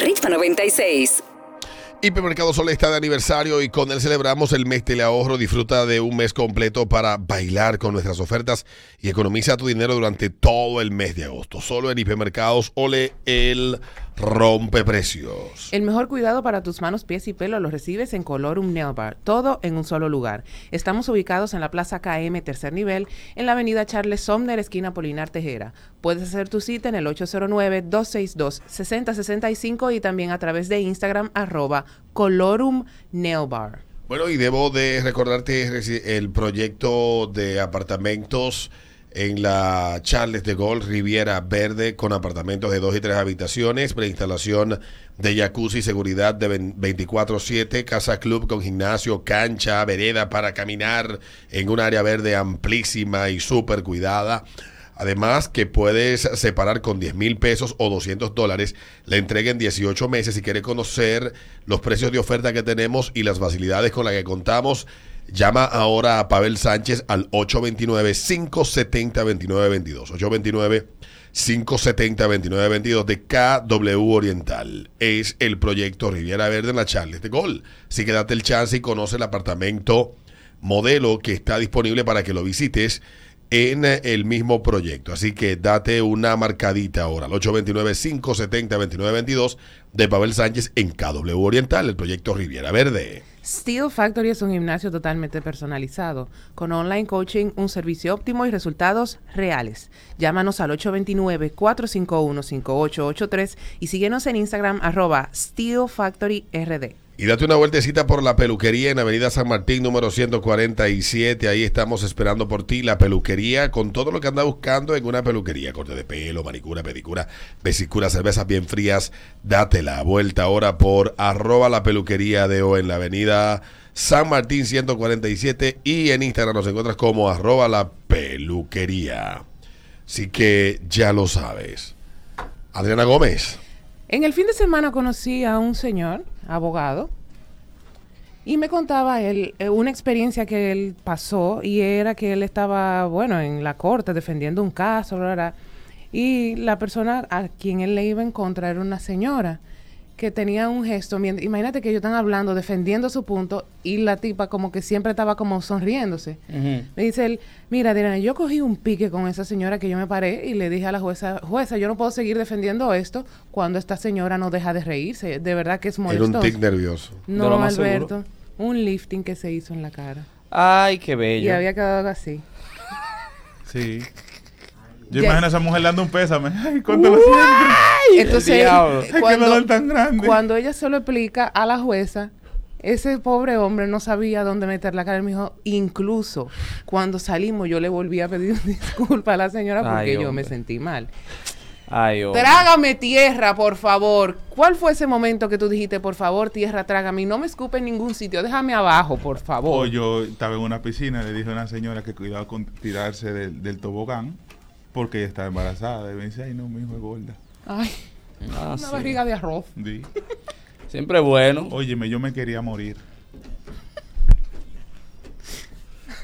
Ritmo 96. Hipermercado Sol está de aniversario y con él celebramos el mes de ahorro. Disfruta de un mes completo para bailar con nuestras ofertas y economiza tu dinero durante todo el mes de agosto. Solo en Hipermercados Ole el rompe precios. El mejor cuidado para tus manos, pies y pelo lo recibes en Colorum Nail Bar, todo en un solo lugar. Estamos ubicados en la Plaza KM, tercer nivel, en la avenida Charles Somner, esquina Polinar Tejera. Puedes hacer tu cita en el 809-262-6065 y también a través de Instagram, arroba Colorum Nail Bar. Bueno, y debo de recordarte el proyecto de apartamentos en la Charles de Gaulle Riviera Verde con apartamentos de dos y tres habitaciones, preinstalación de jacuzzi, seguridad de 24/7, casa club con gimnasio, cancha, vereda para caminar en un área verde amplísima y súper cuidada. Además que puedes separar con 10 mil pesos o 200 dólares la entrega en 18 meses. Si quieres conocer los precios de oferta que tenemos y las facilidades con las que contamos, Llama ahora a Pavel Sánchez al 829-570-2922. 829-570-2922 de KW Oriental. Es el proyecto Riviera Verde en la Charles de Gol. Así que date el chance y conoce el apartamento modelo que está disponible para que lo visites en el mismo proyecto. Así que date una marcadita ahora al 829-570-2922 de Pavel Sánchez en KW Oriental, el proyecto Riviera Verde. Steel Factory es un gimnasio totalmente personalizado, con online coaching, un servicio óptimo y resultados reales. Llámanos al 829-451-5883 y síguenos en Instagram arroba Steel Factory RD. Y date una vueltecita por la peluquería en Avenida San Martín, número 147. Ahí estamos esperando por ti. La peluquería, con todo lo que anda buscando en una peluquería. Corte de pelo, manicura, pedicura, vesicura, cervezas bien frías. Date la vuelta ahora por arroba la peluquería de O en la Avenida San Martín 147. Y en Instagram nos encuentras como arroba la peluquería. Así que ya lo sabes. Adriana Gómez. En el fin de semana conocí a un señor abogado, y me contaba él eh, una experiencia que él pasó y era que él estaba, bueno, en la corte defendiendo un caso, y la persona a quien él le iba en contra era una señora que tenía un gesto, imagínate que ellos están hablando, defendiendo su punto, y la tipa como que siempre estaba como sonriéndose. Me dice él, mira, Diana, yo cogí un pique con esa señora que yo me paré y le dije a la jueza, jueza, yo no puedo seguir defendiendo esto cuando esta señora no deja de reírse. De verdad que es molesto. Era un tic nervioso. No, Alberto, un lifting que se hizo en la cara. Ay, qué bello. Y había quedado así. Sí. Yo imagino a esa mujer dando un pésame. Ay, cuánto lo Entonces, cuando, tan grande. cuando ella se lo explica a la jueza, ese pobre hombre no sabía dónde meter la cara. Él me dijo, incluso cuando salimos yo le volví a pedir disculpas a la señora porque yo me sentí mal. Ay, trágame tierra, por favor. ¿Cuál fue ese momento que tú dijiste, por favor, tierra, trágame? Y no me escupe en ningún sitio, déjame abajo, por favor. O yo estaba en una piscina y le dije a una señora que cuidaba con tirarse del, del tobogán porque ella está embarazada. Y me dice, ay, no, mi hijo es gorda. Ay, ah, una barriga de arroz. Siempre bueno. Óyeme, yo me quería morir.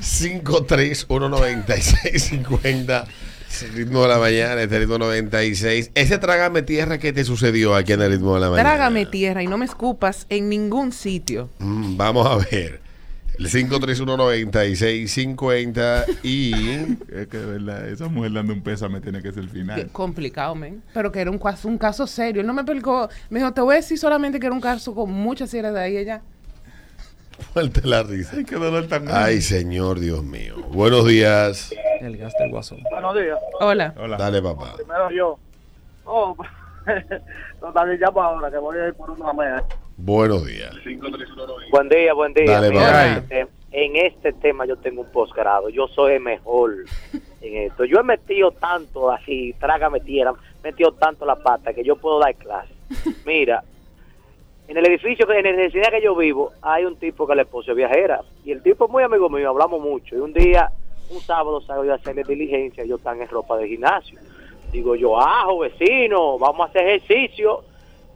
5319650 ritmo de la mañana, este ritmo 96. Ese trágame tierra que te sucedió aquí en el ritmo de la mañana. Trágame tierra y no me escupas en ningún sitio. Mm, vamos a ver. El 5319650 y... es que de verdad, esa mujer dando un pésame tiene que ser el final. complicado, men. Pero que era un caso, un caso serio. Él no me explicó. Me dijo, te voy a decir solamente que era un caso con mucha seriedad y ella... Fuerte la risa. Ay, qué dolor tan Ay, señor, Dios mío. Buenos días. El gas del guasón. Buenos días. Hola. Hola. Dale, papá. Primero yo. Oh, no, también llamo ahora, que voy a ir por una media. Buenos días. Buen día, buen día. en este tema yo tengo un posgrado. Yo soy el mejor en esto. Yo he metido tanto así, trágame tierra, metido tanto la pata que yo puedo dar clase. Mira, en el edificio, en la universidad que yo vivo, hay un tipo que le esposa viajera. Y el tipo es muy amigo mío, hablamos mucho. Y un día, un sábado, salgo a hacerle diligencia. Yo están en ropa de gimnasio. Digo yo, ajo, vecino, vamos a hacer ejercicio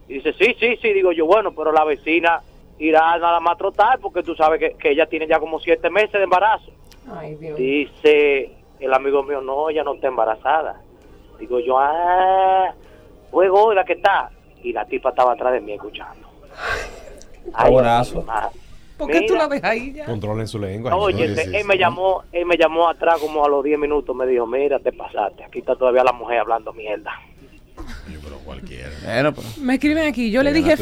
y dice, sí, sí, sí. Digo yo, bueno, pero la vecina irá nada más a trotar porque tú sabes que, ella tiene ya como siete meses de embarazo. Ay, Dios. Dice el amigo mío, no, ella no está embarazada. Digo yo, ah, fue gorda que está. y la tipa estaba atrás de mí escuchando. Abrazo. mi madre. ¿Por qué tú la dejas ahí ya? Controlen su lengua. Oye, Oye, él, me llamó, él me llamó atrás como a los 10 minutos, me dijo, mira, te pasaste, aquí está todavía la mujer hablando mierda. Yo, pero cualquiera. Bueno, pero Me escriben aquí, yo le dije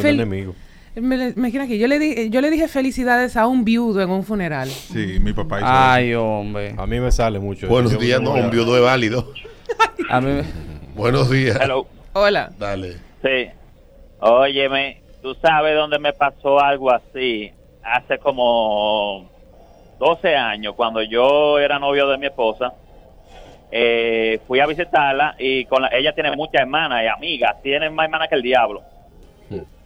me, me escriben aquí, yo le di- yo le dije felicidades a un viudo en un funeral. Sí, mi papá hizo Ay, hombre. A mí me sale mucho. Buenos días, no, un viudo es válido. A mí me- Buenos días. Hello. Hola. Dale. Sí. Óyeme, tú sabes dónde me pasó algo así. Hace como 12 años, cuando yo era novio de mi esposa, eh, fui a visitarla y con la- ella tiene muchas hermanas y amigas, tiene más hermanas que el diablo.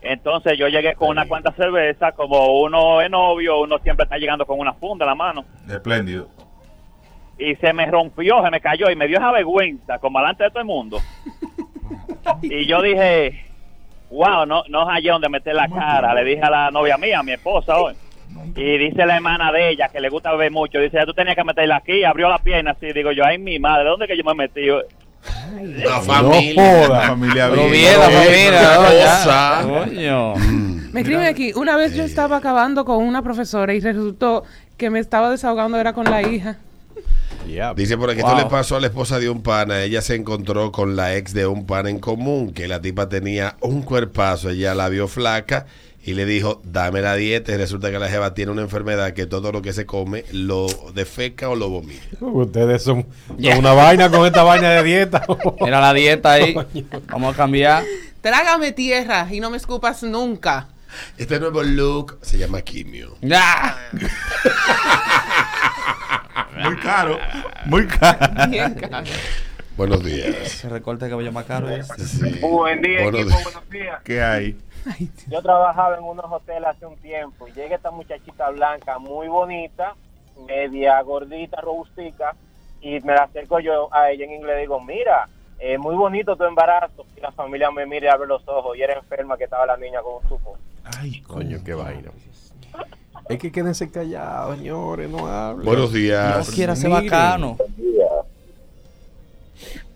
Entonces yo llegué con una cuanta cerveza, como uno es novio, uno siempre está llegando con una funda en la mano. Espléndido. y se me rompió, se me cayó y me dio esa vergüenza como delante de todo el mundo. y yo dije, wow, no, no hallé donde meter la cara. Le dije a la novia mía, a mi esposa hoy. Y dice la hermana de ella, que le gusta beber mucho, dice, tú tenías que meterla aquí, abrió la pierna así. Digo yo, ay, mi madre, ¿dónde que yo me metí? La No familia. La joda. familia bien. bien, la familia. ¿no? Ya. Coño. Me escriben aquí, una vez yo estaba acabando con una profesora y resultó que me estaba desahogando era con la hija. Yeah. Dice por aquí, Wow. esto le pasó a la esposa de un pana. Ella se encontró con la ex de un pana en común, que la tipa tenía un cuerpazo. Ella la vio flaca y le dijo, dame la dieta. Y resulta que la jeva tiene una enfermedad que todo lo que se come lo defeca o lo vomita. Ustedes son, son una vaina con esta vaina de dieta. Mira la dieta ahí. Vamos a cambiar. Trágame tierra y no me escupas nunca. Este nuevo look se llama quimio. Ya. Muy caro. Muy caro. Bien, cara. Buenos días. Se recorta el cabello más caro. Sí. Buen día, Buenos equipo, días. buenos días. ¿Qué hay? Yo trabajaba en unos hoteles hace un tiempo y llega esta muchachita blanca muy bonita, media gordita, robustica, y me la acerco yo a ella en inglés y digo, mira, eh, muy bonito tu embarazo. Y la familia me mira y abre los ojos y era enferma que estaba la niña con un tubo. Ay, Coño, qué vaina. Es que quédense callados, señores, no hablen. Buenos No días. quiera ser bacano.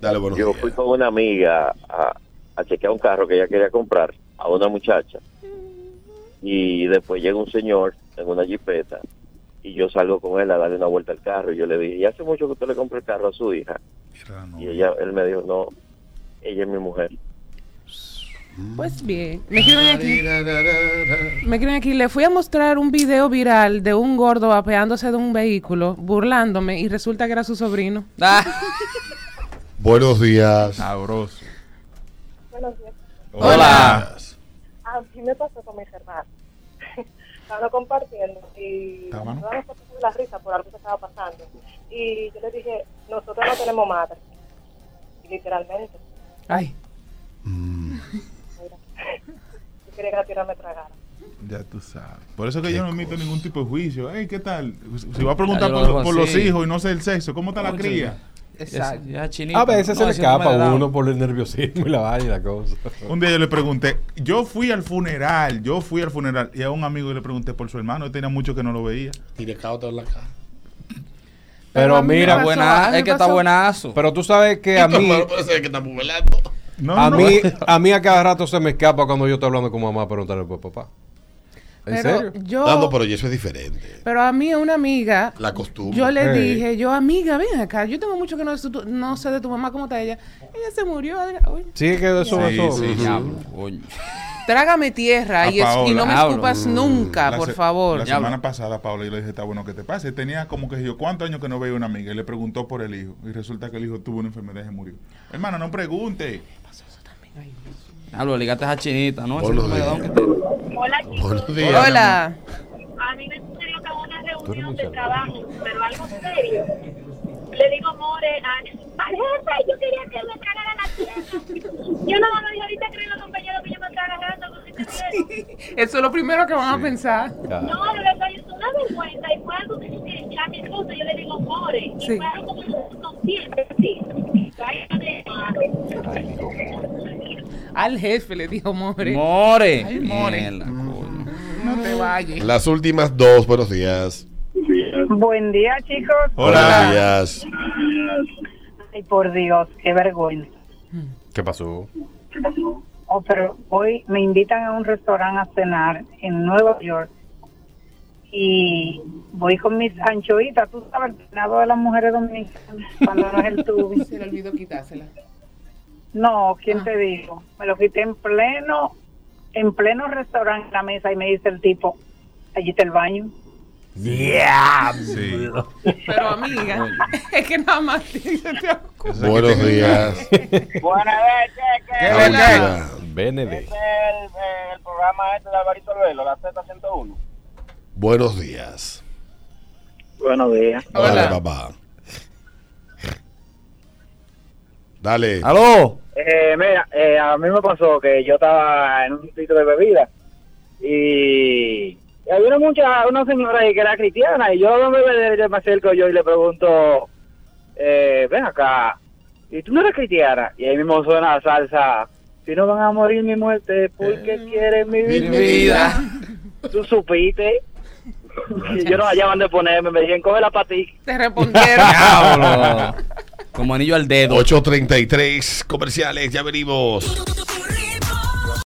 Dale, buenos Yo días. fui con una amiga a, a chequear un carro que ella quería comprar a una muchacha. Y después llega un señor en una jipeta y yo salgo con él a darle una vuelta al carro. Y yo le dije, ¿y hace mucho que usted le compró el carro a su hija? Y ella, él me dijo, no, ella es mi mujer. Pues bien, me escriben aquí. Me escriben aquí, le fui a mostrar un video viral de un gordo apeándose de un vehículo, burlándome, y resulta que era su sobrino. Ah. Buenos días. Sabroso. Buenos días. Hola. A mí me pasó con mis hermanos. Estaban compartiendo y nos dábamos la risa por algo que estaba pasando. Y yo les dije, nosotros no tenemos madre. Y literalmente. Ay, Mira. Yo quería que la tierra me tragara. Ya tú sabes. Por eso que yo no emito ningún tipo de juicio. Hey, ¿qué tal? Si va a preguntar por, por los hijos y no sé el sexo, ¿cómo está la cría? Exacto. Ya, chinito. A veces se No, le no escapa dado. uno por el nerviosismo y la vaina y la cosa. Un día yo le pregunté, yo fui al funeral, yo fui al funeral y a un amigo le pregunté por su hermano, él tenía mucho que no lo veía. Tire caoto en la cara. Pero mira, pasó- Buena, es que está buenazo. pero tú sabes que a mí, Hermano, puede ser que. No, a no, mí, a mí a cada rato se me escapa cuando yo estoy hablando con mamá preguntarle por papá. ¿En Pero serio? yo, No, no, pero y eso es diferente. pero a mí una amiga, La costumbre. yo le Hey. dije, yo amiga, ven acá, yo tengo mucho que no, no sé de tu mamá cómo está ella. Ella se murió. Uy, Sí, que eso, Sí, eso. sí, sí. Diablo, coño. Trágame tierra A y, es- y no me escupas nunca, La por se- favor. La semana hablo. pasada, Paola, yo le dije, está bueno que te pase. Tenía como que yo, ¿cuántos años que no veía una amiga? Y le preguntó por el hijo. Y resulta que el hijo tuvo una enfermedad y se murió. Hermano, no pregunte. Diablo, ligaste a chinita, ¿no? Ese Buenos no me da días. un que te- Hola, chicos. Hola. A mí me sucedió que una reunión de trabajo, pero algo serio. Le digo, More, a- jefe, yo quería que me tragara la tierra. Yo no me dije, ahorita creen los compañeros que yo me estoy agarrando. Eso es lo primero que van a pensar. Ya. No, de verdad, es una vergüenza. Y fue algo que que a mi esposo yo le digo, More. Y Sí. fue algo como no Al jefe le dijo More. More. Ay, more. Mierda, no te vayas. Las últimas dos, buenos días. Buen día, chicos. Buenos días. Ay, por Dios, qué vergüenza. ¿Qué pasó? Oh, pero hoy me invitan a un restaurante a cenar en Nueva York y voy con mis anchoitas, tú sabes, el de las mujeres dominicanas, cuando no es el tubo. Se le olvidó quitársela. No, ¿quién Ah. te digo? Me lo quité en pleno, en pleno restaurante en la mesa y me dice el tipo, allí está el baño. Sí. Pero amiga, es que nada más te. Buenos días. Buenas noches, ¿Qué Hola. BND. Este es el, eh, el programa este de Alvarito Albelo, la Z101. Buenos días. Buenos días. Dale, papá. Dale. ¡Aló! Eh, mira, eh, a mí me pasó que yo estaba en un sitio de bebida y, y había una, mucha, una señora ahí que era cristiana y yo me, me, me acerco yo y le pregunto, eh, ven acá, ¿y tú no eres cristiana? Y ahí mismo suena la salsa, si no van a morir mi muerte, ¿por qué quieren mi Mi vida? vida. Tú supiste. Y yo no hallaban de ponerme, me dijeron, coge la patica. Te respondieron. Como anillo al dedo. 8.33 comerciales, ya venimos.